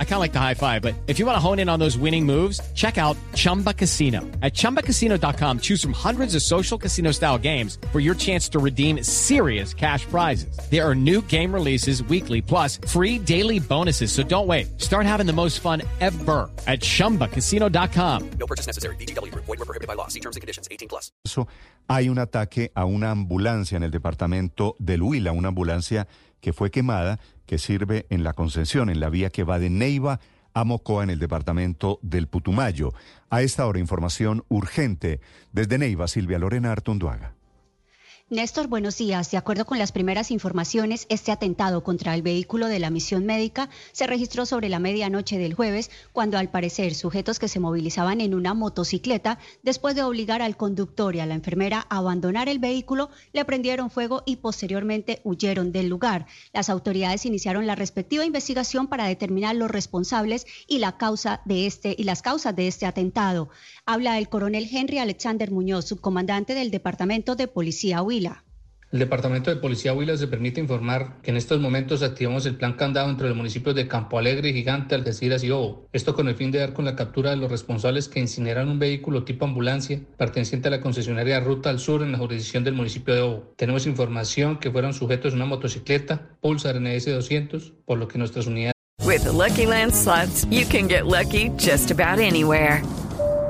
I kind of like the high five, but if you want to hone in on those winning moves, check out Chumba Casino. At ChumbaCasino.com, choose from hundreds of social casino style games for your chance to redeem serious cash prizes. There are new game releases weekly, plus free daily bonuses. So don't wait. Start having the most fun ever at ChumbaCasino.com. No purchase necessary. BGW. Void were prohibited by law. See terms and conditions. 18 plus. So, Hay un ataque a una ambulancia en el departamento del Huila, una ambulancia que fue quemada, que sirve en la concesión, en la vía que va de Neiva a Mocoa en el departamento del Putumayo. A esta hora, información urgente. Desde Neiva, Silvia Lorena Artunduaga. Néstor, buenos días. De acuerdo con las primeras informaciones, este atentado contra el vehículo de la misión médica se registró sobre la medianoche del jueves, cuando al parecer sujetos que se movilizaban en una motocicleta, después de obligar al conductor y a la enfermera a abandonar el vehículo, le prendieron fuego y posteriormente huyeron del lugar. Las autoridades iniciaron la respectiva investigación para determinar los responsables y la causa de este y las causas de este atentado. Habla el coronel Henry Alexander Muñoz, subcomandante del Departamento de Policía Huila. El Departamento de Policía Huila se permite informar que en estos momentos activamos el plan candado entre los municipios de Campo Alegre, Gigante, Algeciras y Obo. Esto con el fin de dar con la captura de los responsables que incineran un vehículo tipo ambulancia perteneciente a la concesionaria Ruta al Sur en la jurisdicción del municipio de Obo. Tenemos información que fueron sujetos a una motocicleta Pulsar NS 200, por lo que nuestras unidades. With the Lucky Land slots, you can get lucky just about anywhere.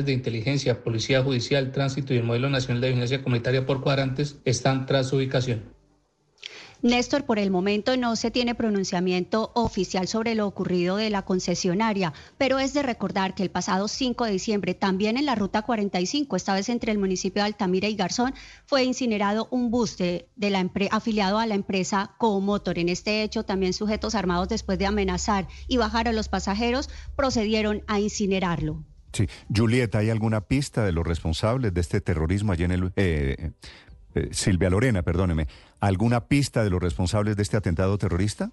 De inteligencia, policía judicial, tránsito y el modelo nacional de vigilancia comunitaria por cuadrantes están tras su ubicación. Néstor, por el momento no se tiene pronunciamiento oficial sobre lo ocurrido de la concesionaria, pero es de recordar que el pasado 5 de diciembre, también en la ruta 45, esta vez entre el municipio de Altamira y Garzón, fue incinerado un bus de, la afiliado a la empresa Comotor. En este hecho, también sujetos armados, después de amenazar y bajar a los pasajeros, procedieron a incinerarlo. Sí, Julieta, ¿hay alguna pista de los responsables de este terrorismo allí en el... Eh, eh, Silvia Lorena, perdóneme, ¿alguna pista de los responsables de este atentado terrorista?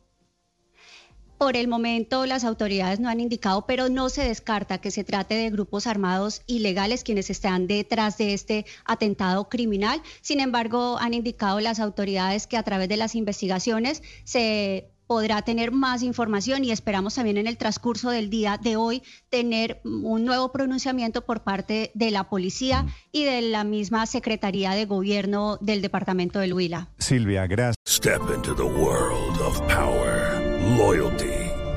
Por el momento las autoridades no han indicado, pero no se descarta que se trate de grupos armados ilegales quienes están detrás de este atentado criminal. Sin embargo, han indicado las autoridades que a través de las investigaciones se podrá tener más información y esperamos también en el transcurso del día de hoy tener un nuevo pronunciamiento por parte de la policía y de la misma Secretaría de Gobierno del Departamento del Huila. Silvia, gracias. Step into the world of power, loyalty